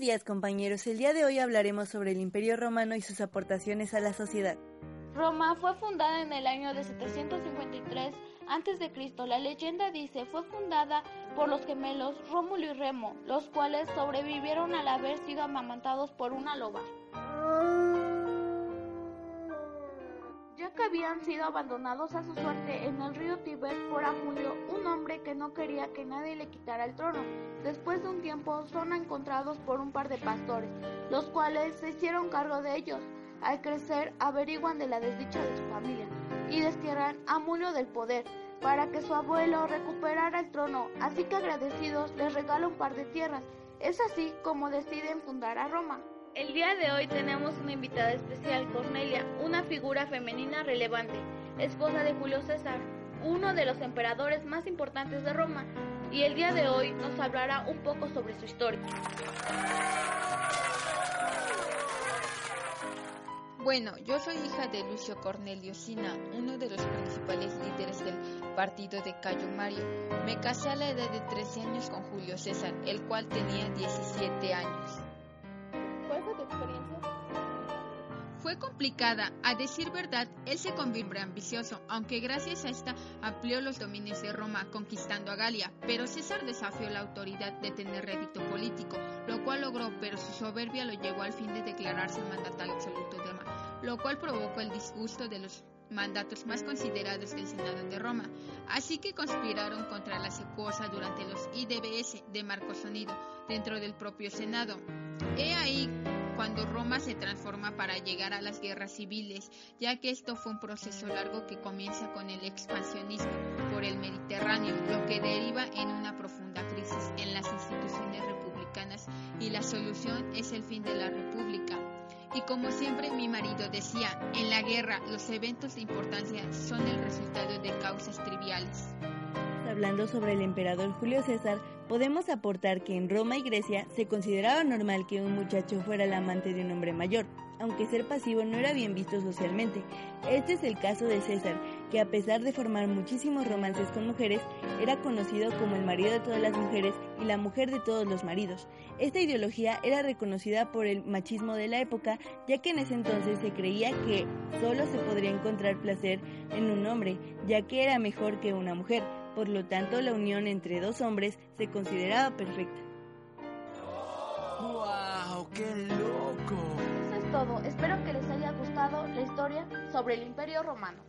Días compañeros, el día de hoy hablaremos sobre el Imperio Romano y sus aportaciones a la sociedad. Roma fue fundada en el año de 753 a.C. La leyenda dice fue fundada por los gemelos Rómulo y Remo, los cuales sobrevivieron al haber sido amamantados por una loba. Que habían sido abandonados a su suerte en el río Tíber por Amulio, un hombre que no quería que nadie le quitara el trono. Después de un tiempo son encontrados por un par de pastores, los cuales se hicieron cargo de ellos. Al crecer averiguan de la desdicha de su familia y destierran a Amulio del poder para que su abuelo recuperara el trono, así que agradecidos les regala un par de tierras. Es así como deciden fundar a Roma. El día de hoy tenemos una invitada especial, figura femenina relevante, esposa de Julio César, uno de los emperadores más importantes de Roma, y el día de hoy nos hablará un poco sobre su historia. Bueno, yo soy hija de Lucio Cornelio Sina, uno de los principales líderes del partido de Cayo Mario. Me casé a la edad de 13 años con Julio César, el cual tenía 17 años. Fue complicada, a decir verdad, él se convirtió ambicioso, aunque gracias a esta amplió los dominios de Roma, conquistando a Galia, pero César desafió la autoridad de tener rédito político, lo cual logró, pero su soberbia lo llevó al fin de declararse mandatario absoluto de Roma, lo cual provocó el disgusto de los mandatos más considerados del Senado de Roma, así que conspiraron contra la secuosa durante los IDBS de Marco Sonido dentro del propio Senado. He ahí cuando Roma se transforma para llegar a las guerras civiles, ya que esto fue un proceso largo que comienza con el expansionismo por el Mediterráneo, lo que deriva en una profunda crisis en las instituciones republicanas y la solución es el fin de la república. Y como siempre mi marido decía, en la guerra los eventos de importancia son el resultado. Hablando sobre el emperador Julio César, podemos aportar que en Roma y Grecia se consideraba normal que un muchacho fuera el amante de un hombre mayor, aunque ser pasivo no era bien visto socialmente. Este es el caso de César, que a pesar de formar muchísimos romances con mujeres, era conocido como el marido de todas las mujeres y la mujer de todos los maridos. Esta ideología era reconocida por el machismo de la época, ya que en ese entonces se creía que solo se podría encontrar placer en un hombre, ya que era mejor que una mujer. Por lo tanto, la unión entre dos hombres se consideraba perfecta. ¡Wow! ¡Qué loco! Eso es todo. Espero que les haya gustado la historia sobre el Imperio Romano.